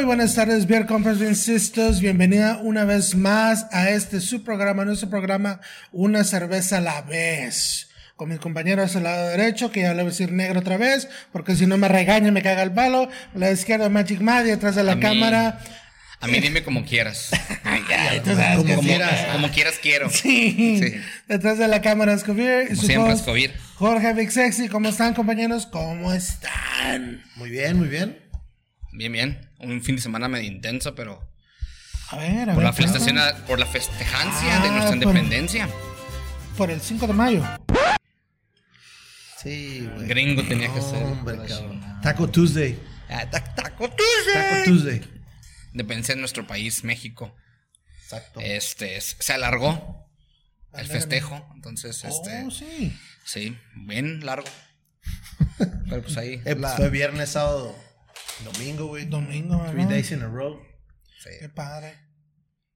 Muy buenas tardes, Beer Bien Sisters. Bienvenida una vez más a este su programa, nuestro programa Una cerveza a la vez. Con mis compañeros al lado derecho, que ya le voy a decir negro otra vez, porque si no me regaña me caga el palo. A la izquierda Magic Mad y atrás de la A mí- cámara. A mí dime como quieras. Ya, tú sabes como, como- quieras. como quieras quiero. Sí. Sí. Detrás de la cámara Escobier. y Como su siempre, host. Jorge Big Sexy. ¿Cómo están, compañeros? ¿Cómo están? Muy bien, muy bien. Bien, bien. Un fin de semana medio intenso, pero A ver, a por ver. la, festación, cuéntame. por la festejancia de Ah, nuestra por- independencia. Por el 5 de mayo. Sí, güey. Gringo tenía que ser. Hombre, cabrón. Taco Tuesday. Ah, tac- taco Tuesday. Taco Tuesday. Dependencia de nuestro país, México. Exacto. Este, es- se alargó el festejo. Entonces, este, Oh, sí. sí, bien largo. Pero pues ahí. Eh, pues, Fue viernes, sábado, domingo, güey. Domingo, Three days in a row. sí. Qué padre.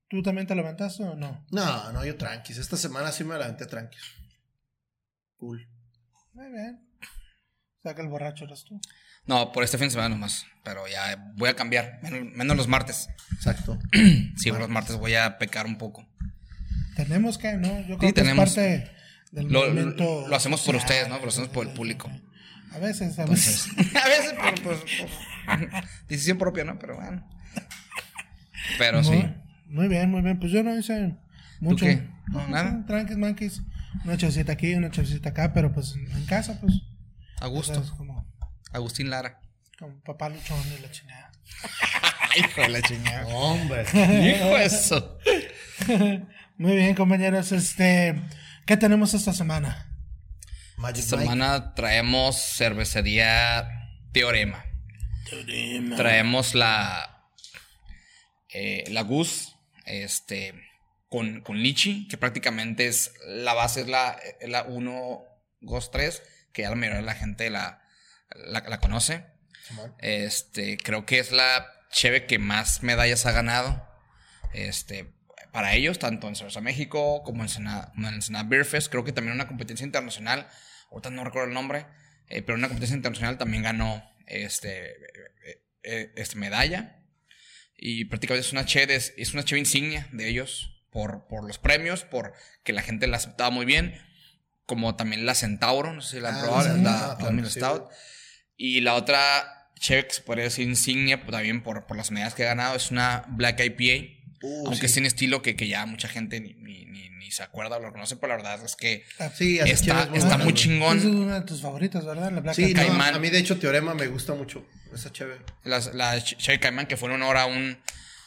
¿Tú también te levantaste o no? No, no, yo tranquis. Esta semana sí me la aventé tranquis. Cool. Muy bien. O sea que el borracho eres tú. No, por este fin de semana nomás. Pero ya voy a cambiar. Menos, menos los martes. Exacto. Sí, los martes voy a pecar un poco. Tenemos que, ¿no? Yo creo Sí, que tenemos. es parte del Lo, movimiento. lo hacemos por ustedes, ¿no? Lo hacemos por el público. A veces, a veces. a veces por, por- por decisión propia, ¿no? Pero bueno. Pero muy, sí. Muy bien, muy bien. Pues yo no hice mucho. qué? No, nada. Tranquis, manquis. Una chavecita aquí, una chavecita acá, pero pues en casa, pues. A gusto. como, Agustín Lara. como papá luchón y la chingada. Hijo de la chingada. Hombre. Hijo eso. Muy bien, compañeros. Este. ¿Qué tenemos esta semana? Magic Esta Mike. semana traemos cervecería Teorema. Traemos la. eh, la Gus. Este. Con, con Lichi, que prácticamente es. La base es la, es la 1 Ghost 3, que ya la mayoría de la gente la, la, la conoce. Este, creo que es la cheve que más medallas ha ganado. Este, para ellos, tanto en Cerveza México como en Ensenada, como en Ensenada Beer Fest. Creo que también una competencia internacional. Ahorita no recuerdo el nombre. eh, pero una competencia internacional también ganó este, eh, eh, este medalla. Y prácticamente es una cheve, de- es una cheve insignia de ellos. Por, por los premios, por que la gente la aceptaba muy bien. Como también la Centauro, no sé si la han Ah, probado, sí. la, Ah, la sí, Stout. Y la otra cheve que se podría decir insignia, pues, también por, por las medallas que ha ganado, es una Black IPA. Uh, aunque sí. es un estilo que, que ya mucha gente ni, ni, ni, ni se acuerda o lo conoce, pero la verdad es que Sí, hace está, está muy chingón. Es una de tus favoritas, ¿verdad? La Black Sí, no. Caimán. a mí de hecho Teorema me gusta mucho. Esa chévere. Las- La, Chevy Cayman, que fue en honor a un,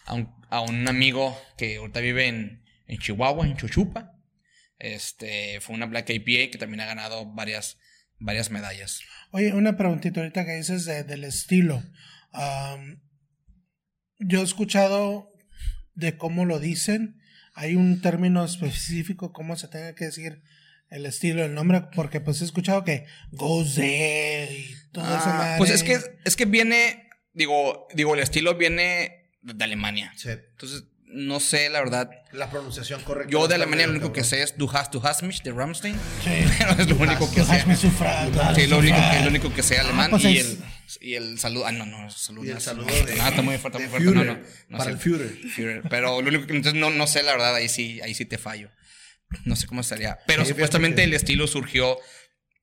a un, a un amigo que ahorita vive en, en Chihuahua, en Chuchupa. Este, fue una Black IPA que también ha ganado varias, varias medallas. Oye, una preguntita ahorita que dices de- del estilo. Yo he escuchado de cómo lo dicen. Hay un término específico, cómo se tenga que decir el estilo, el nombre, porque pues he escuchado que goes there y todo eso. Ah, pues es que, es que viene, digo, digo, el estilo viene de Alemania. Sí. Entonces, no sé, la verdad. La pronunciación correcta. Yo de Alemania lo único que sé es Du hast, du hast mich de Rammstein. Sí. Pero es lo único que Du hast sé. Sí, lo único, que, lo único que sé alemán pues y, es- el, y el saludo. Ah, no, no, saludo. Y el saludo no, de- no, está muy fuerte, muy fuerte. No, Führer, no, no para sé. el Führer. Führer. Pero lo único que entonces no, no sé, la verdad, ahí sí, ahí sí te fallo. No sé cómo estaría. Pero Sí, supuestamente el estilo surgió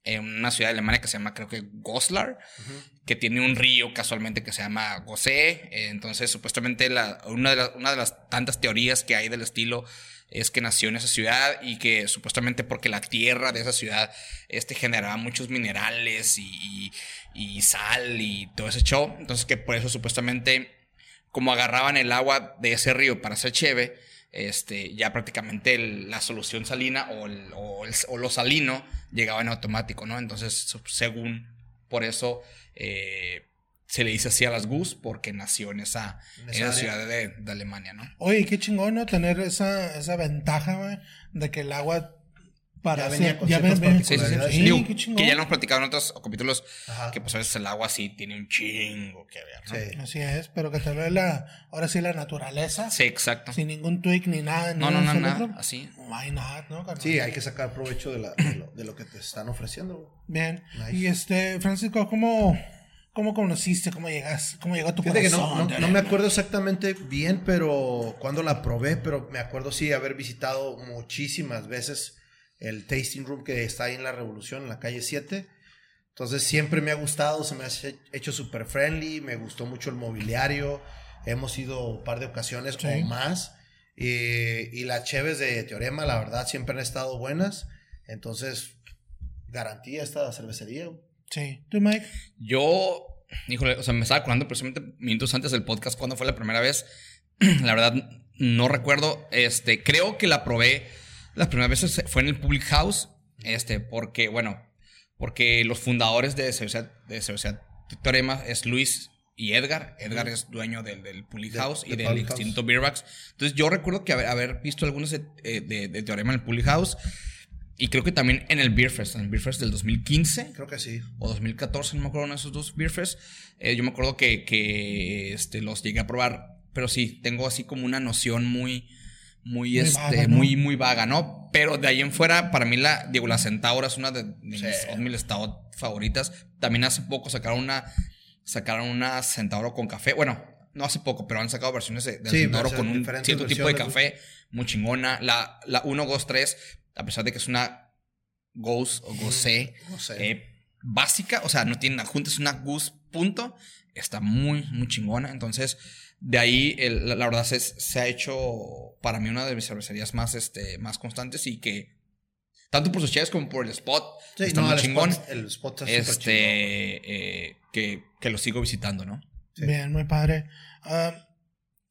en una ciudad de Alemania que se llama, creo que Goslar, que tiene un río casualmente que se llama Gosé. Entonces, supuestamente la- una, de las, una de las tantas teorías que hay del estilo es que nació en esa ciudad y que supuestamente porque la tierra de esa ciudad este, generaba muchos minerales y, y- y sal y todo ese show. Entonces, que por eso supuestamente, como agarraban el agua de ese río para hacer cheve, este, ya prácticamente el- la solución salina o, el- o el- o lo salino llegaba en automático, ¿no? Entonces, según por eso eh, se le dice así a las Gus, porque nació en esa, En esa ciudad de, de Alemania, ¿no? Oye, qué chingón, ¿no? Tener esa, esa ventaja, güey, de que el agua para Ya venía hacer- con ya ven- ven- Sí, sí, sí. Digo, qué chingón. que ya lo hemos platicado en otros capítulos, Ajá. que pues a veces el agua sí tiene un chingo que ver, ¿no? Sí. Así es, pero que te ve la, ahora sí la naturaleza, Sí, exacto. sin ningún tweak ni nada. No, no, no, nada, otro. así. Why not, ¿no? carnal? Sí, hay que sacar provecho de, la- de lo, de lo que te están ofreciendo. Bien. Nice. Y este, Francisco, ¿cómo, ¿Cómo conociste? ¿Cómo llegas? ¿Cómo llegó a tu Fíjate que corazón? no, no, no me acuerdo exactamente bien, pero cuando la probé, pero me acuerdo sí haber visitado muchísimas veces el tasting room que está ahí en la Revolución, en la calle 7. Entonces siempre me ha gustado, se me ha hecho súper friendly, me gustó mucho el mobiliario, hemos ido un par de ocasiones Sí. o más. Y, y las cheves de Teorema, la verdad, siempre han estado buenas. Entonces, garantía esta cervecería. Sí. ¿Tú, Mike? Yo, híjole, o sea, me estaba acordando precisamente minutos antes del podcast cuando fue la primera vez. la verdad, no recuerdo. Este, creo que la probé las primeras veces fue en el Public House. Este, porque, bueno, porque los fundadores de Cervecería, de Cervecería Teorema es Luis y Edgar. Edgar es dueño del, del Public De- House y de del Public extinto Beerbacks. Entonces, yo recuerdo que haber, haber visto algunos de, eh, de- de Teorema en el Public House. Y creo que también en el Beer Fest, en el Beer Fest del 2015 Creo que sí. o 2014, no me acuerdo, uno de esos dos Beer Fest. Eh, yo me acuerdo que, que este, los llegué a probar, pero sí, tengo así como una noción muy, muy, Muy este, vaga, ¿no? muy, muy vaga, ¿no? Pero de ahí en fuera, para mí la, digo, la Centaura es una de, mis Sí. Stout favoritas. También hace poco sacaron una, sacaron una Centauro con café. Bueno, no hace poco, pero han sacado versiones de, de Sí, Centauro con un cierto tipo de café muy chingona. La, la 1 Ghost 3, a pesar de que es una Ghost o Gose, No sé. eh, básica, o sea, no tiene adjunta, es una Goose punto. Está muy, muy chingona. Entonces, de ahí, el- la, la verdad, se, se ha hecho para mí una de mis cervecerías más, este, más constantes y que, tanto por sus cheves como por el spot, Sí, está no, muy el chingón. spot- el spot está súper chingón. Este, eh, que, que lo sigo visitando, ¿no? Sí. Bien, muy padre. Ah,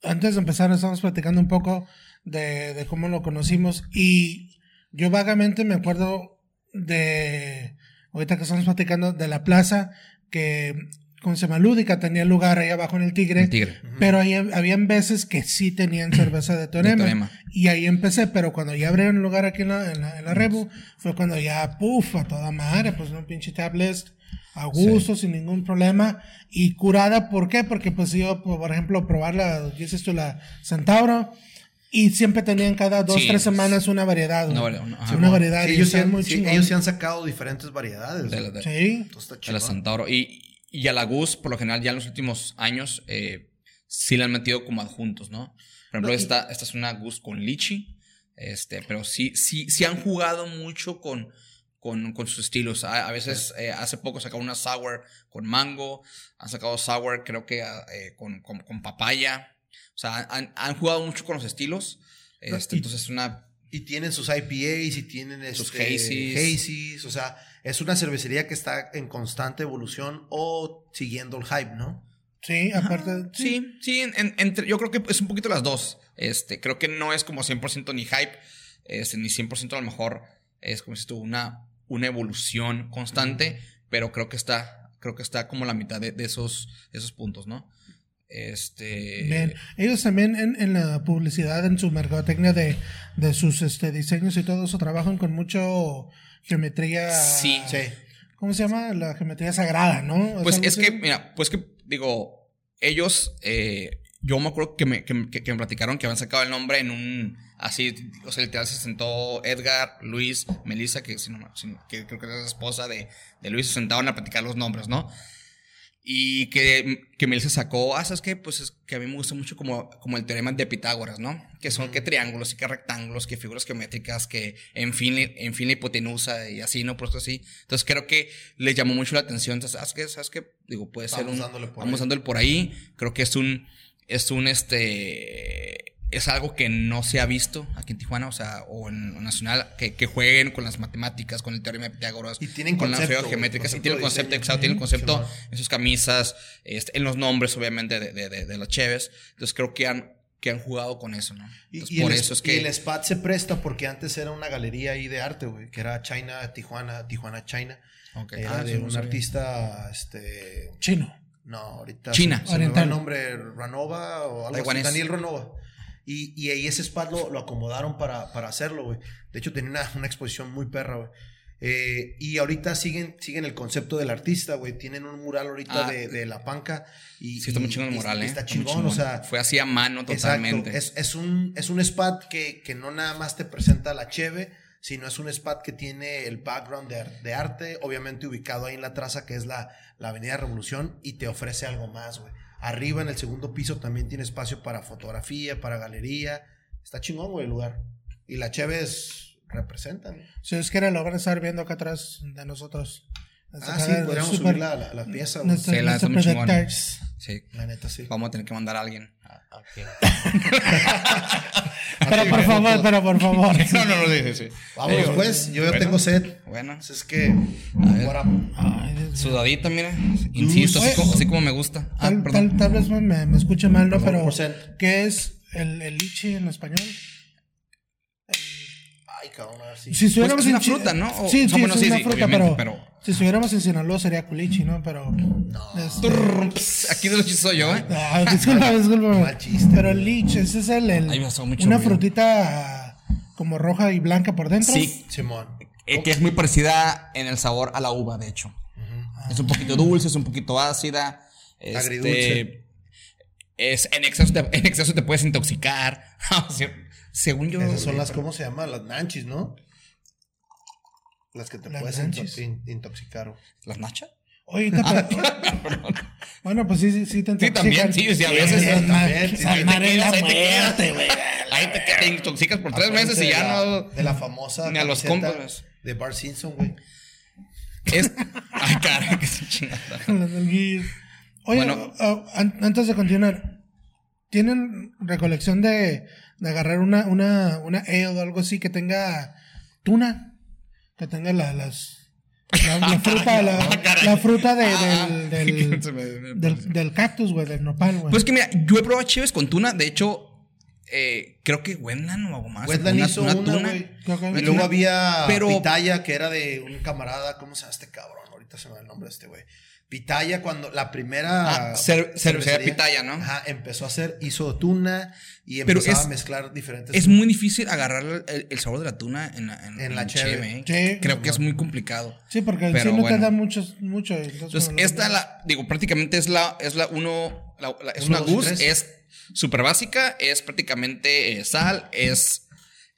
antes de empezar, estamos platicando un poco de, de cómo lo conocimos y yo vagamente me acuerdo de, ahorita que estamos platicando, de la plaza que, ¿cómo se llama? Lúdica tenía lugar ahí abajo en el Tigre. El tigre. Ujú. Pero ahí habían veces que sí tenían cerveza de de Teorema. Teorema. Y ahí empecé, pero cuando ya abrieron el lugar aquí en la, en la, en la Rebu, fue cuando ya, puf, a toda madre, pues un pinche tablet a gusto, sin ningún problema. Y curada, ¿por qué? Porque pues yo, por ejemplo, probar la, dices tú, la Centauro, y siempre tenían cada dos, Sí, tres pues, semanas una variedad. una güey. variedad, una- Sí, ajá. una variedad. Sí, y ellos, sí han, muy sí, chingón. ellos sí han sacado diferentes variedades. De la- de- Sí. Entonces está de la. Centauro. Y, y a la Gus, por lo general, ya en los últimos años, eh, sí la han metido como adjuntos, ¿no? Por ejemplo, esta, esta es una Gus con lichi. Este, pero sí, sí, sí han jugado mucho con, con, con sus estilos. A, a veces, eh, hace poco sacaron una sour con mango. Han sacado sour, creo que eh, con, con, con papaya. O sea, han, han jugado mucho con los estilos. Este, y- entonces es una Y tienen sus IPAs y tienen Sus este, hazies. hazies, O sea, es una cervecería que está en constante evolución o siguiendo el hype, ¿no? Sí, aparte. Sí, sí, en- en- entre, yo creo que es un poquito las dos. Este, creo que no es como 100% ni hype, este, ni 100% a lo mejor es como si tuvo una, una evolución constante, pero creo que está, creo que está como la mitad de, de esos, esos puntos, ¿no? Este. Bien. Ellos también en, en la publicidad, en su mercadotecnia de, de sus este, diseños y todo eso, trabajan con mucho geometría. Sí. Sí. ¿Cómo se llama? La geometría sagrada, ¿no? Pues es así. que, mira, pues que, digo, ellos, eh, yo me acuerdo que me, que, me- que me platicaron que habían sacado el nombre en un, así, o sea, literal se sentó Edgar, Luis, Melissa, que, si no- si- que creo que era la esposa de, de Luis, se sentaban a platicar los nombres, ¿no? Y que, que Melissa sacó, ah, ¿sabes qué? Pues es que a mí me gusta mucho como, como el teorema de Pitágoras, ¿no? Que son que triángulos y que rectángulos, que figuras geométricas, que en fin, en fin la hipotenusa y así, ¿no? Por eso así. Entonces creo que les llamó mucho la atención. Entonces, ¿sabes qué? ¿Sabes qué? Digo, puede ser un... dándole por vamos ahí. dándole por ahí. Creo que es un, es un, este, es algo que no se ha visto aquí en Tijuana, o sea, o en, en Nacional, que, que jueguen con las matemáticas, con el teorema de Pitágoras, Y tienen con las concepto, figuras geométricas, y tienen de concepto, exacto, tienen Ujú, concepto en sus camisas, este, en los nombres, obviamente, de, de, de, de las cheves. Entonces creo que han, que han jugado con eso, ¿no? Y, Entonces, y por el, eso es y que... el SPAT se presta porque antes era una galería ahí de arte, güey, que era China, Tijuana, Tijuana, China. Ok. Era Ah, de un artista, este... Chino. No, ahorita... China. Se, se me va Oriental. el nombre, Ranova o algo así. Daniel Ranova. Y, y ahí ese spot lo, lo acomodaron para, para hacerlo, güey. De hecho, tenía una, una exposición muy perra, güey. Eh, y ahorita siguen, siguen el concepto del artista, güey. Tienen un mural ahorita Ah. de, de la panca. Y, Sí, está muy chingón el y ¿eh? Está chingón, o sea. Fue así a mano totalmente. Exacto. Es, es un, es un spot que, que no nada más te presenta la cheve, sino es un spot que tiene el background de arte, obviamente ubicado ahí en la traza que es la, la Avenida Revolución y te ofrece algo más, güey. Arriba en el segundo piso también tiene espacio para fotografía, para galería. Está chingón, güey, el lugar. Y la Cheves representan. Si es que lo van a estar viendo acá atrás de nosotros. Ah, sí, podríamos subir la, la, la pieza. Nuestro, Sí, la nuestro Sí. La neta, sí. Vamos a tener que mandar a alguien. Pero por favor, pero por favor. no, no, no, sí, sí. Digo, pues. Yo ya bueno, tengo sed. Bueno, Así es que. ver. what up? Ay, sudadito, mira. Insisto, así como, así como me gusta. Ah, Tal, perdón. tal, tal vez me, me escuche mal, Pero. ¿qué es el, el lichi en español? Ay, cabrón, si. Estuviéramos Pues es una en fruta, ¿no? O- sí, no, sí, bueno, es sí, una sí, fruta, obviamente, pero, pero- si estuviéramos en Sinaloa sería culichi, ¿no? Pero este- Turr, ps, Aquí de los chistes soy yo, ¿eh? Ah, disculpa, disculpa. Pero el lich, ese es el, el- Ay, mucho una frutita como roja y blanca por dentro. Sí, Simón. eh, que es muy parecida en el sabor a la uva, de hecho. Es un poquito dulce, es un poquito ácida. este, Agridulce. Es, en, exceso te, en exceso te puedes intoxicar. Según yo. Esas son las, ¿cómo se llama? Las nanchis, ¿no? Las que te Las puedes nanchis. into- in- intoxicar. ¿Las nachas? Oye, te bueno, pues sí, sí, sí te Sí, también, sí, sí, a veces. Sí, también, sí, ahí te quedas, ahí te quedas. güey. Ahí te, te intoxicas por tres meses y de ya la- no. De la famosa. Ni a los compas. De Bart Simpson, güey. Es. Ay, caray, que se chingada. Oye, Bueno. ah, an- antes de continuar, ¿tienen recolección de, de agarrar una, una, una ale o algo así que tenga tuna? Que tenga la, las. La, la fruta, la, Ah, la fruta de- Ah, del, del, del, del cactus, güey, del nopal, güey. Pues que mira, yo he probado chives con tuna. De hecho, eh, creo que Wendland o algo más. Wetland hizo una, que- Y luego tuna. había Pero- Pitaya, que era de un camarada. ¿Cómo se llama este cabrón? Ahorita se me va el nombre de este güey. Pitaya, cuando la primera. Ah, cer- cervecería Pitaya, ¿no? Ajá, empezó a hacer, hizo tuna y es- a mezclar diferentes. Es muy difícil agarrar el, el sabor de la tuna en la, en, En la en cheve. cheve, ¿eh? Sí. Creo que es muy complicado. Sí, porque Pero sí no bueno. te da muchos, mucho. Entonces, bueno, esta la, digo, prácticamente es la, es la uno, la- la- es Uno, una tres. es súper básica, es prácticamente eh, sal, es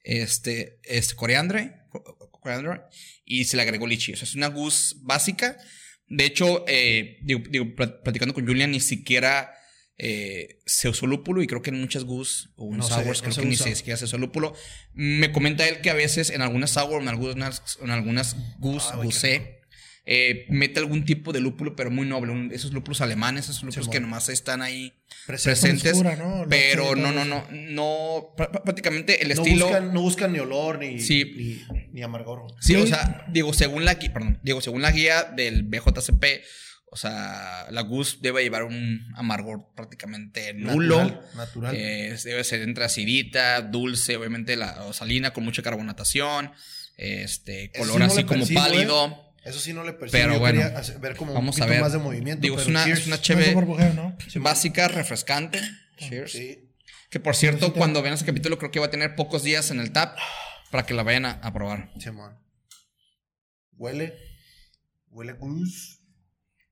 este, es coriandre, co- coriandre, y se le agregó lichi. O sea, es una goose básica. De hecho, eh, digo, digo, plat- platicando con Julian, ni siquiera eh, se usó lúpulo, y creo que en muchas goose o en No sours, creo que ni siquiera se usó lúpulo. Me comenta él que a veces en algunas sour, en algunas, en algunas goose, Ah, goose, eh, mete algún tipo de lúpulo, pero muy noble. un- esos lúpulos alemanes, esos lúpulos que nomás están ahí Presentes. presentes. Frescura, ¿no? Pero no, no, no, no. pr- pr- Prácticamente el no, estilo. buscan, no buscan ni olor ni, Sí. ni, ni amargor. Sí, o sea, digo, según la guía, perdón, digo, según la guía del BJCP, o sea, la Goose debe llevar un amargor prácticamente nulo. Natural, natural. Eh, debe ser entre acidita, dulce, obviamente la o salina con mucha carbonatación, este, color no así como percibo, pálido. Eso sí no le percibo. Pero Yo bueno, hacer- ver como Vamos un a poquito ver. más de movimiento. Digo, es una, cheers. es una no básica, refrescante. Cheers. Sí. Que por cierto, cuando vean ese capítulo, creo que va a tener pocos días en el tap para que la vayan a, a probar. Huele. Huele goose.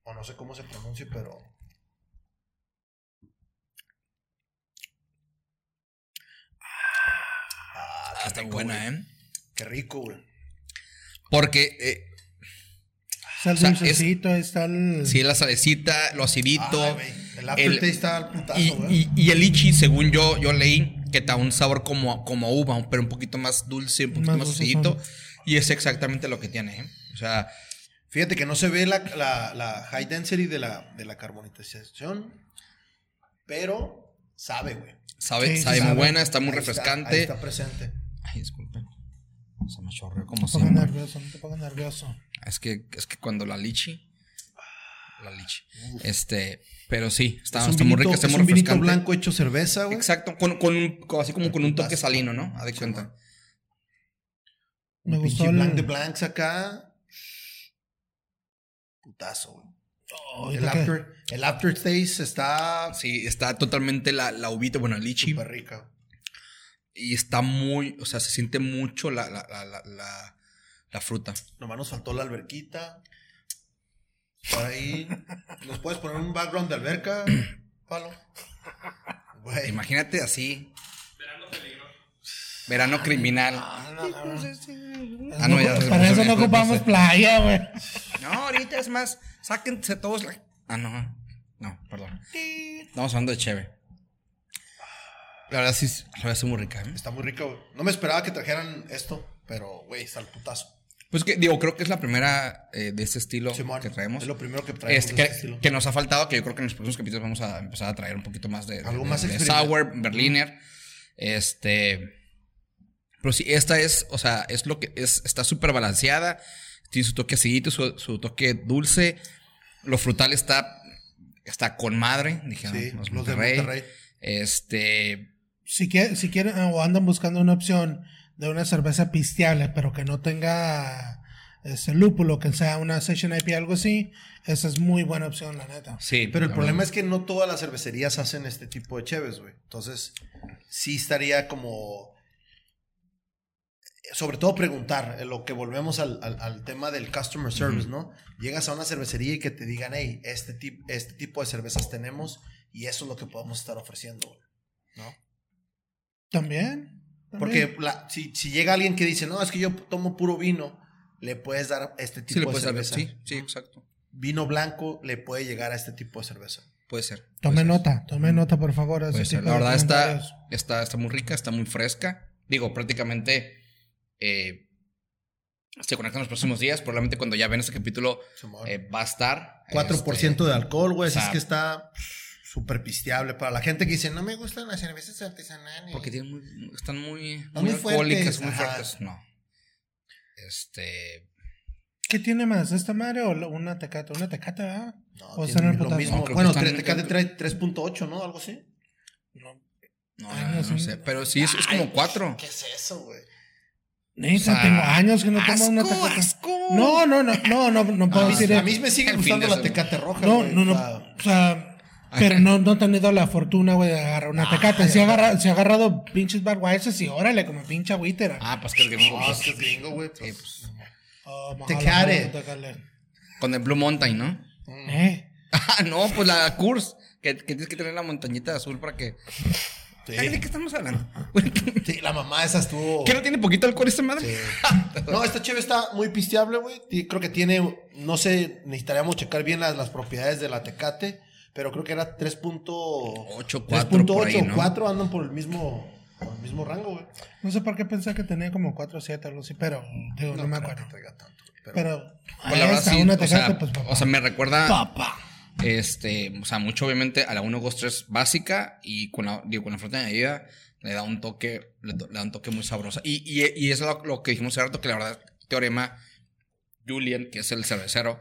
O no sé cómo se pronuncia, pero. Ah, está rico, buena, güey. ¿eh? Qué rico, güey. Porque eh, Está el O sea, dulcecito, está el. si la salecita, lo acidito. Ay, güey, el aftertaste está al putazo, y, güey. y- y el lichi, según yo, yo leí, que da un sabor como, como uva, pero un poquito más dulce, un poquito Más más, acidito. Y es exactamente lo que tiene, ¿eh? O sea, Fíjate que no se ve la, la- la high density de la, de la carbonatización, pero sabe, güey. sabe, Sí, sí sabe sabe. muy buena, está muy Ahí refrescante. ahí está presente. Ay, disculpen. Se me chorreó como No te pongas siempre. nervioso, no te pongas nervioso. Es que, es que cuando la lichi. La lichi. Este, pero sí, está, es un está muy vinito, rica, está es muy un vinito refrescante. blanco hecho cerveza, güey. Exacto, con, con un, así como con un toque salino, ¿no? Haz de Sí, cuenta. Me Un gustó el- blanc de blancs acá. Putazo, güey. Ahorita El, after, el aftertaste está Sí, está totalmente la, la uvita, bueno, el lichi. súper rica. Y está muy, o sea, se siente mucho la, la, la, la, la- fruta. Nomás nos faltó la alberquita. Por ahí. ¿Nos puedes poner un background de alberca, Palo? Güey. Imagínate así. Verano criminal. Ah, Ah, no, ya se Para eso no ocupamos playa, güey. No, ahorita es más, sáquense todos la... Ah, no, no, perdón. Estamos hablando de Cheve. La verdad sí, la verdad sí muy rica, ¿eh? Está muy rico, güey. No me esperaba que trajeran esto, pero, güey, está el putazo. Pues que, digo, creo que es la primera eh, de este estilo Simón, que traemos. Es lo primero que traemos. Este, de que, este estilo. que nos ha faltado, que yo creo que en los próximos capítulos vamos a empezar a traer un poquito más de, de- Algo de- más de sour, berliner. Este. Pero sí, esta es, o sea, es lo que es, está súper balanceada. Tiene su toque acidito, su, su toque dulce. Lo frutal está, está con madre, dijeron Sí, los, los de Monterrey. Monterrey. Este. Si, quie- si quieren o andan buscando una opción de una cerveza pisteable, pero que no tenga ese lúpulo, que sea una Session IP algo así, esa es muy buena opción, la neta. Sí. Pero el problema es que no todas las cervecerías hacen este tipo de cheves, güey. Entonces, sí estaría como. Sobre todo preguntar, en lo que volvemos al, al- al tema del customer service, ¿no? Llegas a una cervecería y que te digan, hey, este, tip- este tipo de cervezas tenemos y eso es lo que podemos estar ofreciendo, güey. ¿no? También. Porque la- si, si llega alguien que dice, no, es que yo tomo puro vino, le puedes dar este tipo Sí, le de dar. cerveza. Sí, sí, exacto. Vino blanco le puede llegar a este tipo de cerveza. Puede ser. Tome puede ser. nota, tome nota, por favor. ese Puede ser. tipo La verdad está, está, está muy rica, está muy fresca. Digo, prácticamente eh, se conectan los próximos días. Probablemente cuando ya ven este capítulo eh, va a estar. 4% este, de alcohol, güey. o sea, es que está súper pisteable. Para la gente que dice, no me gustan las cervezas artesanales. Porque tienen muy, están muy, muy muy alcohólicas, fuertes, muy ajá. fuertes. No. Este. ¿Qué tiene más? ¿Esta madre o una tecata? Una tecata, ¿verdad? No, o el lo mismo. No, bueno, Tecate trae 3.8, ¿no? Algo así. No. No, Ay, no, no no sé. Pero sí, es, es como cuatro. ¿Qué es eso, güey? Neta, O sea, tengo años que no tomo una asco, tecata. asco. No, no, no, no, no, no puedo A mí, decir a mí me sigue gustando la. Tecate roja, No, no, no. Sea, O sea, pero no, no he tenido la fortuna, güey, de agarrar una tecata. Si he agarrado, si agarrado pinches y órale, como pinche agüitera. Ah, pues que el gringo. pues, es que gringo, güey. sí, pues, pues, Oh, Tecate. Tecate. con el Blue Mountain, ¿no? Eh, Ah, no, pues la Curse. Que, que tienes que tener la montañita azul para que. sí. Ay, ¿De qué estamos hablando? Sí, la mamá esa estuvo... ¿Qué no tiene poquito alcohol esta madre? Sí. No, esta cheve está muy pisteable, güey. Creo que tiene, no sé, necesitaríamos checar bien las, las propiedades de la Tecate, pero creo que era 3.8 Ocho, cuatro, por ahí, ¿no? 4 andan por el mismo, por el mismo rango, güey. no sé por qué pensé que tenía como 4 o 7 algo así, pero digo, no, me creo acuerdo. tanto, pero- Pero, Pues la verdad sí, una o sea, pues papá. o sea, me recuerda papá. este, o sea, mucho obviamente a la 123 básica y con la, digo, con la fruta añadida le da un toque, le, le da un toque muy sabroso. Y, y, y es lo, lo que dijimos hace rato, que la verdad, Teorema, Julian, que es el cervecero,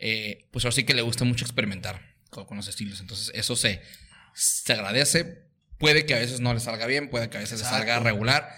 eh, pues ahora sí que le gusta mucho experimentar con, con los estilos. Entonces, eso se, se agradece. Puede que a veces no le salga bien, puede que a veces le salga regular,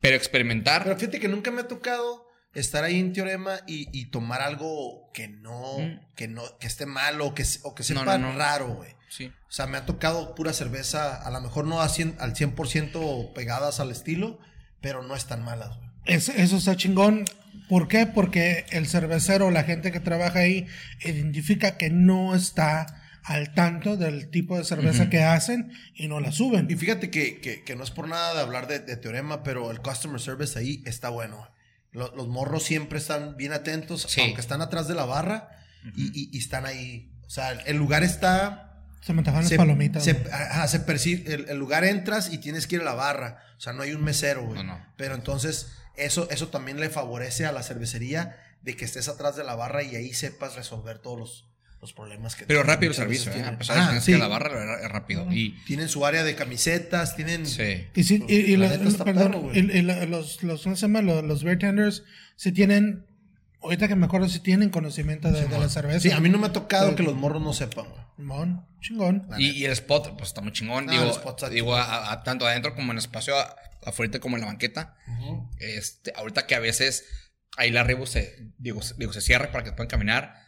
pero experimentar. Pero fíjate que nunca me ha tocado estar ahí en Teorema y, y tomar algo que no, Mm. que no, que esté mal o que, o que No, sepa no, no. raro, güey. sí. O sea, me ha tocado pura cerveza, a lo mejor no a cien- al 100% pegadas al estilo, pero no están malas, güey. Es- eso está chingón. ¿Por qué? Porque el cervecero, la gente que trabaja ahí, identifica que no está al tanto del tipo de cerveza que hacen y no la suben. Y fíjate que, que- que no es por nada de hablar de, de teorema, pero el customer service ahí está bueno. Lo- Los, morros siempre están bien atentos, Sí. aunque están atrás de la barra y, y- y están ahí. O sea, el lugar está... Se me las palomitas. se, güey. ajá, se percibe, el, el lugar entras y tienes que ir a la barra. O sea, no hay un mesero, güey. No, no. Pero entonces, eso, eso también le favorece a la cervecería de que estés atrás de la barra y ahí sepas resolver todos los, los problemas que Pero tienen. rápido el servicio, ¿eh? tienen. A pesar de que Ah, tienes sí. que a la barra, es rápido. Y Tienen su área de camisetas, tienen... sí. Y, sí, y, y La la- perdón, y- los, los, ¿cómo se llama? Los, los beer tenders, si tienen, ahorita que me acuerdo, si tienen conocimiento de, de la cerveza. Sí, a mí no me ha tocado Sí. que los morros no sepan, güey. Simón, chingón. Y, el spot, pues está muy chingón. Ah, digo, el spot está digo a, a- tanto adentro como en el espacio, a- afuera como en la banqueta. Este, ahorita que a veces ahí la arriba se, digo, se- digo, se cierra para que puedan caminar.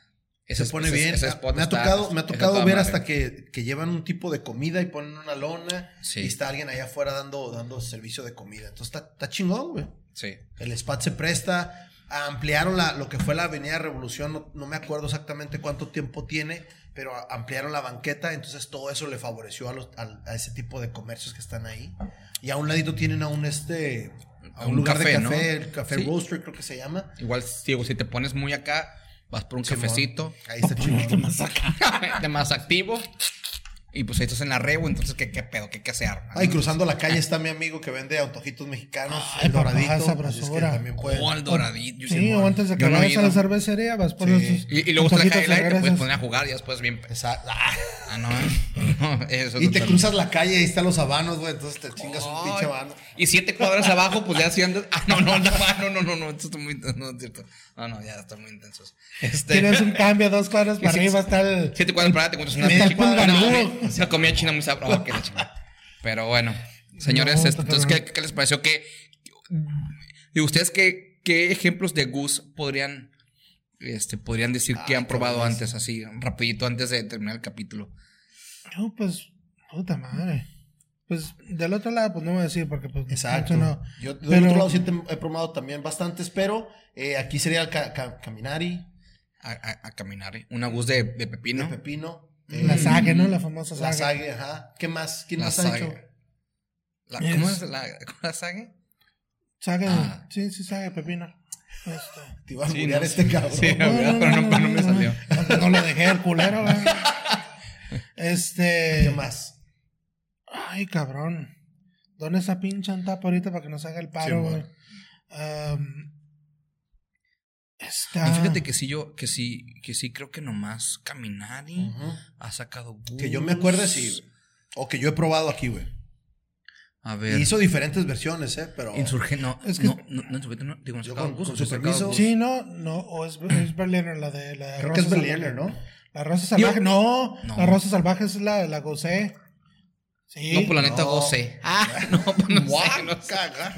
Se pone bien. ese me, ha está- tocado, me ha tocado ver hasta que, que llevan un tipo de comida y ponen una lona Sí. y está alguien allá afuera dando, dando servicio de comida. Entonces está, está chingón, güey. Sí. El spot se presta. Ampliaron la, lo que fue la Avenida Revolución. No, no me acuerdo exactamente cuánto tiempo tiene, pero a- ampliaron la banqueta. Entonces todo eso le favoreció a, los- al- a ese tipo de comercios que están ahí. Y a un ladito tienen a un este. A a un, lugar café, de ¿no? café, el café Sí. roaster creo que se llama. Igual, digo, si te pones muy acá, vas por un Simón. cafecito. Ahí está chingón. de más activo. Y pues ahí estás en la rebo, entonces, ¿qué, qué pedo? ¿Qué, qué hacer? Ay, cruzando la calle está mi amigo que vende antojitos mexicanos, Ay, el doradito. así es que también pueden. Oh, el doradito. Sí, o antes de que no vayas a la cervecería, vas por Sí. esos Y, y luego está el antojitos y te puedes poner a jugar y después bien. Exacto. Ah. Ah, no, no, eso Y te cruzas la calle y ahí están los habanos, güey. Entonces te chingas un Ay, pinche habano. Y siete cuadras abajo, pues ya andas. Ah, no, no, no, no, no, no, no, esto está muy no, es cierto. No, no, ya están muy intensos. Este, Tienes un cambio dos cuadras para arriba, está el. Siete cuadras para allá, te encuentras una Una comida china muy sabrosa. Chingada. Pero bueno, señores, No, este, entonces. ¿qué, qué les pareció? que Digo, ¿ustedes qué, qué ejemplos de Goose podrían, este, podrían decir que Ay, han probado antes, así, rapidito, antes de terminar el capítulo? No, pues, puta madre. Pues del otro lado, pues no voy a decir porque, pues, Exacto. no. Yo del Pero- otro lado sí te- he probado también bastantes, pero eh, aquí sería el ca- ca- Caminari, A, a- a caminar, ¿eh? Una de, de pepino. de pepino. La eh, sague, ¿no? La famosa La sague. sague, ajá. ¿Qué más? ¿Quién La más ha sague. hecho? La- ¿Cómo Es- es la, ¿cómo la sague? Sague, Ah. sí, sí, sague, pepino. Este. Te iba a Sí, no, este sí. cabrón. Sí, pero no, pero no me salió. No, no lo dejé el culero, güey. Este. ¿Qué más? Ay, cabrón. ¿Dónde está pinche tapa ahorita para que nos haga el paro, Sí, güey? Am, está. No, fíjate que sí, yo, que sí, que sí creo que nomás caminar y Ujú. ha sacado Goose. Que yo me acuerde, sí. O que yo he probado aquí, güey. A ver. Hizo diferentes versiones, ¿eh? Pero. Insurgente, no, Es que- no, no, no, Insurgente, no, digo, Yo sacado con- Goose, con su permiso. Sí, no, no, o es, es Berliner la de la de Creo que es Rosa Berliner, Salvaje. ¿no? La rosa salvaje, no, No. la rosa salvaje es la, la gocé. Sí. No, pues la neta No. goce. Ah, no, pues no sé, no sé. Guaca.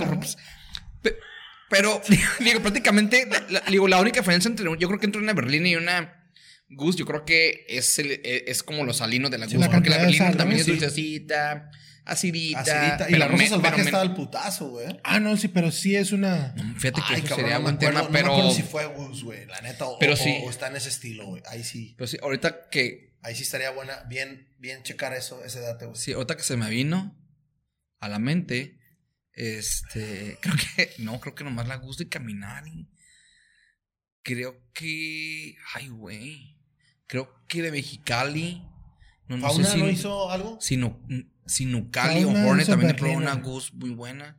Pe- Pero, digo, prácticamente, la, digo, la única diferencia entre, yo creo que entre una berlina y una Goose, yo creo que es, el- e- es como los salinos de la Sí, Goose. la porque la berlina ¿no? también es Sí. dulcecita, acidita. Acidita. Y la rosa me- salvaje está al putazo, güey. Ah, no, sí, pero sí es una. No, Fíjate que Ay, eso cabrón, sería no acuerdo, tema, no pero, acuerdo si fue Gus, güey, la neta. O, Pero o- sí. o está en ese estilo, güey. Ahí sí. pero sí, ahorita que, Ahí sí estaría buena. Bien, bien checar eso, ese dato, güey. sí, ahorita que se me vino a la mente, este, creo que, no, creo que nomás la Goose de caminar y creo que, ay, güey, creo que de Mexicali, no, no ¿Fauna sé si, no hizo algo? Sinu- Sinucali o Hornet también probó una Goose muy buena.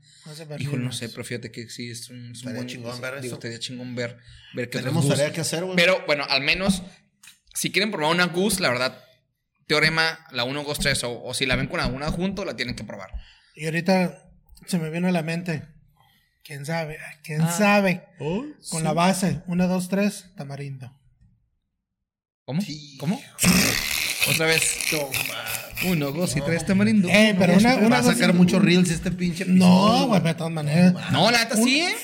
Híjole, no sé, pero fíjate que sí, es un, es un buen- chingón ver digo, estaría chingón ver, ver qué otras Tenemos tarea que hacer, güey. Pero bueno, al menos, si quieren probar una Goose, la verdad, Teorema, la 1, 2, 3, o, o si la ven con alguna junto, la tienen que probar. Y ahorita se me vino a la mente. ¿Quién sabe? ¿Quién Ah. sabe? Con la base. Una, dos, tres, tamarindo. ¿Cómo? Sí. ¿Cómo? Otra vez. Toma. 1, 2 y 3 tamarindo. Eh, pero una, una Va a sacar muchos reels este pinche No, güey, de todas maneras. No, la neta sí, ¿eh?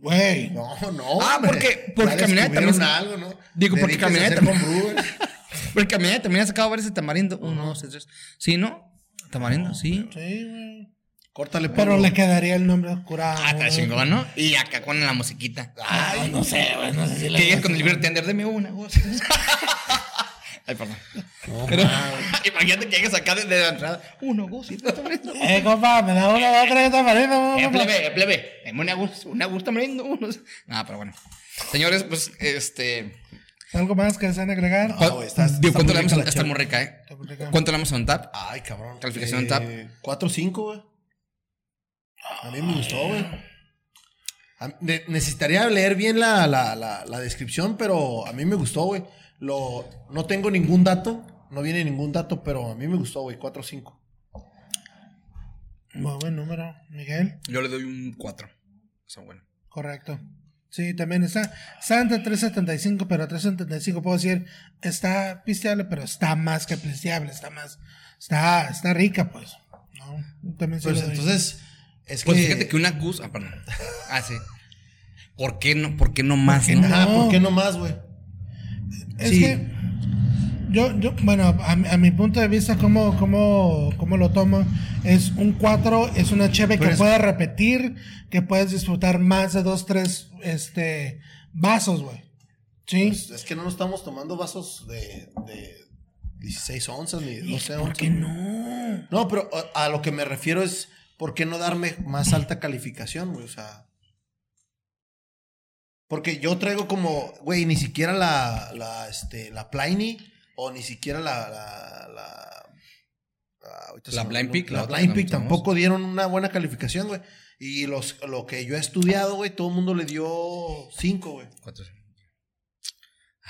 Güey. No, no. Ah, hombre. porque- porque descubrieron también- algo, ¿no? Digo, porque Dedíquese a Caminante hacer también-. Porque a mí también ha sacado varios de tamarindo. 1, 2 y 3. ¿Sí, no? Tamarindo, sí. Sí, güey. Córtale, Pero le quedaría el nombre oscurado. Ah, está güey. chingón, ¿no? Y acá con la musiquita. Ay, no sé, güey. No sé si Que le llegas con el libro de Tender, deme una, Goose. Ay, perdón. Pero, imagínate que llegues acá desde la entrada. Uno, tamarindo. Eh, compa, me da una, dos, tres, tamarindo. Eh, plebe, eh, plebe. Deme una Goose, una Goose tamarindo. Uno. Nada, pero bueno. Señores, pues, este. ¿Algo más que desean agregar? No, güey, está- Digo, ¿cuánto muy le damos rica a la Está muy rica, eh? ¿Cuánto le damos a un tap? Ay, cabrón. Calificación tap. 4 o 5, güey. A mí me gustó, güey. Ne- Necesitaría leer bien la, la, la, la descripción, pero a mí me gustó, güey. Lo, no tengo ningún dato, no viene ningún dato, pero a mí me gustó, güey. 4 o 5. Muy buen número, Miguel. Yo le doy un 4. Está bueno. Correcto. Sí, también está. Está entre 375, pero 375 puedo decir, está pisteable, pero está más que pisteable, está más. Está, está rica, pues. ¿no? También sí Pues entonces, es Pues que. fíjate que una Goose. Ah, perdón. Ah, sí. ¿Por qué no, por qué no más, qué no? no? Ah, ¿por qué no más, güey? Es sí. que yo, yo bueno, a, mi- a mi punto de vista, ¿cómo, cómo, cómo lo tomo? Es un 4, es una cheve que puedes repetir, que puedes disfrutar más de dos, tres este, vasos, güey. ¿Sí? Pues, es que no nos estamos tomando vasos de, de 16 onzas ni 12 ¿Por onzas. qué no? No, pero a, a lo que me refiero es, ¿por qué no darme más alta calificación, güey? O sea. Porque yo traigo como, güey, ni siquiera la, este, la Pliny o ni siquiera la, la, Blind Peak, la, la Blind Peak tampoco dieron una buena calificación, güey. Y los, lo que yo he estudiado, güey, todo el mundo le dio 5, güey.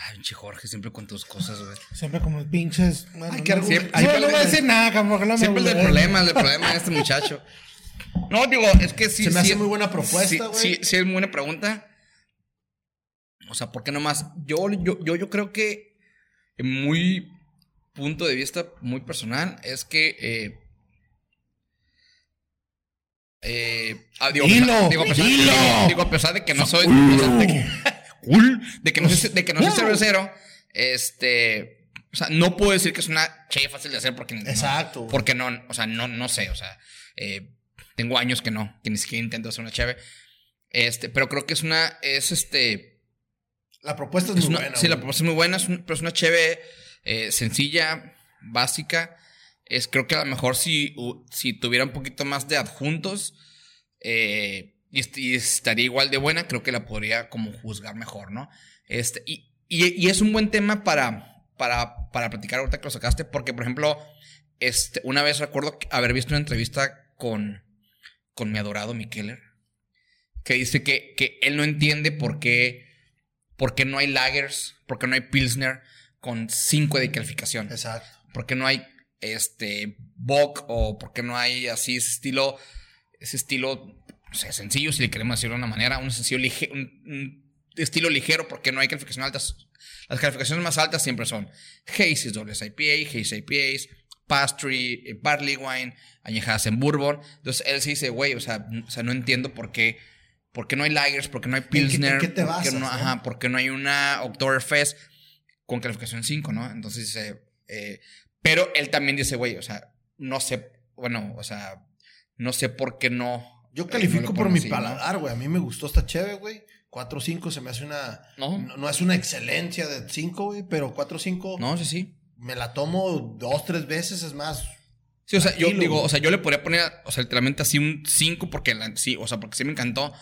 Ay, pinche Jorge, siempre con tus cosas, güey. Siempre como pinches. Bueno, Ay, qué no, argumento. no, Siempre- no voy a decir nada, no me Siempre el problema, el problema de este muchacho. No, digo, es que sí. Se me sí- hace muy buena propuesta, sí, güey. Sí, sí, es muy buena pregunta. O sea, ¿por qué nomás? Yo, yo, yo, yo creo que, en muy punto de vista muy personal, es que. Eh, eh, ah, digo, Dilo, a pesar- digo, a pesar, dilo. digo, digo, a pesar de que no soy. De que, Cool. de que no soy, de que no soy cervecero, este. O sea, no puedo decir que es una che fácil de hacer porque. Exacto, porque no, o sea, no, no sé, o sea, eh, tengo años que no, que ni siquiera intento hacer una cheve. Este, pero creo que es una, es este, La propuesta es, es muy una, buena. sí, la propuesta es muy buena, es un- pero es una cheve eh, sencilla, básica. Es, creo que a lo mejor si, si tuviera un poquito más de adjuntos eh, y, est- y estaría igual de buena, creo que la podría como juzgar mejor, ¿no? Este, y, y- y es un buen tema para, para, para platicar ahorita que lo sacaste, porque, por ejemplo, este, una vez recuerdo haber visto una entrevista con, con mi adorado Mikeller, que dice que, que él no entiende por qué, por qué no hay lagers, por qué no hay Pilsner con 5 de calificación. Exacto. ¿Por qué no hay este Bock o por qué no hay así ese estilo, ese estilo, no sé, sencillo, si le queremos decirlo de una manera, un sencillo lige- un, un estilo ligero, porque no hay calificaciones altas. Las calificaciones más altas siempre son Hazy's, dobles IPA, Haze IPAs, Pastry, eh, Barley Wine, añejadas en Bourbon. Entonces él sí dice, güey, o sea, o sea, no entiendo por qué, por qué no hay Lagers, por qué no hay en Pilsner, qué te por qué basas, no, no? ajá, por qué no hay una Oktoberfest con calificación 5, ¿no? Entonces dice, eh, pero él también dice, güey, o sea, no sé, bueno, o sea, no sé por qué no. Yo califico no por mi paladar, güey. A mí me gustó esta cheve, güey. 4-5 se me hace una... No. No, no es una excelencia de 5, güey, pero 4-5 No, sí, sí. me la tomo dos, tres veces, es más. Sí, o sea, yo digo, o sea, yo le podría poner, o sea, literalmente así un 5 porque la- sí, o sea, porque sí me encantó,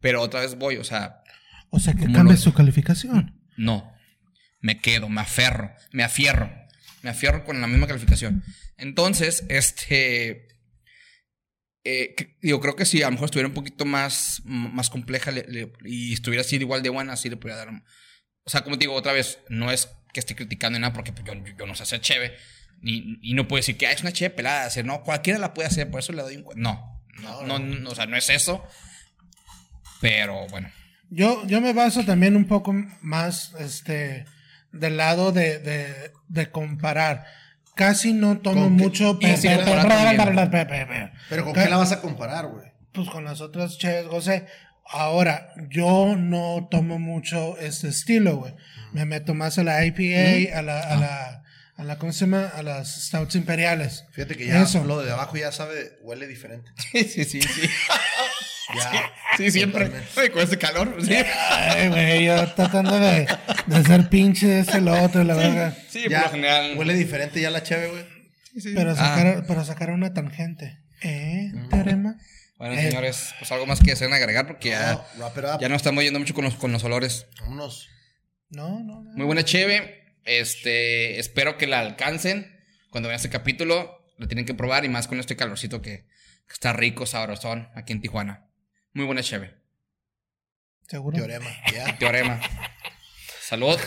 pero otra vez voy, o sea, O sea que ¿Cómo cambia no? su calificación. no. Me quedo, me aferro, me afierro. Me afierro con la misma calificación. Entonces, este. Eh, que- digo, creo que si a lo mejor estuviera un poquito más, más compleja le- le- y estuviera así igual de buena, así le podría dar. O sea, como te digo otra vez, no es que esté criticando nada porque pues, yo, yo no sé hacer cheve. Ni, y no puedo decir que ah, es una cheve pelada. Decir, no, cualquiera la puede hacer, por eso le doy un. cu-". No, no, no, no, o sea, no es eso. Pero bueno. Yo, yo me baso también un poco más este, del lado de, de, de comparar. Casi no tomo mucho. Pero ¿con qué la vas a comparar, güey? Pues con las otras cheves, José. Ahora, yo no tomo mucho este estilo, güey. Me meto más a la IPA, a la, a la, a la, ¿cómo se llama? A las stouts imperiales. Fíjate que ya Eso. lo de abajo ya sabe, huele diferente. Sí, sí, sí. Sí, Ya. sí siempre. Ay, con ese calor, pues, sí. Ay, güey, yo tratando de, de ser pinche de este lo otro, la verdad. Sí, por Ya lo general. huele diferente ya la cheve, güey. Sí, sí. Pero Ah. sacar, pero sacar una tangente. ¿Eh, Teorema? Bueno, Eh. señores, pues algo más que deseen agregar porque ya, No, ya no estamos yendo mucho con los, con los olores. Vámonos. No, no, no. Muy buena cheve. Este, espero que la alcancen. Cuando vean este capítulo, lo tienen que probar y más con este calorcito que, que está rico, sabrosón aquí en Tijuana. Muy buena cheve. ¿Seguro? Teorema. Ya. Teorema. Salud.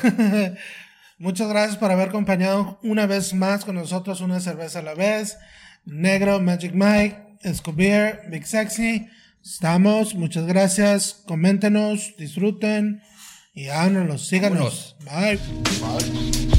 Muchas gracias por haber acompañado una vez más con nosotros una cerveza a la vez. Negro, Magic Mike, Escobier, Big Sexy. Estamos, muchas gracias. Coméntenos, disfruten y háganos, síganos. Bye. Bye.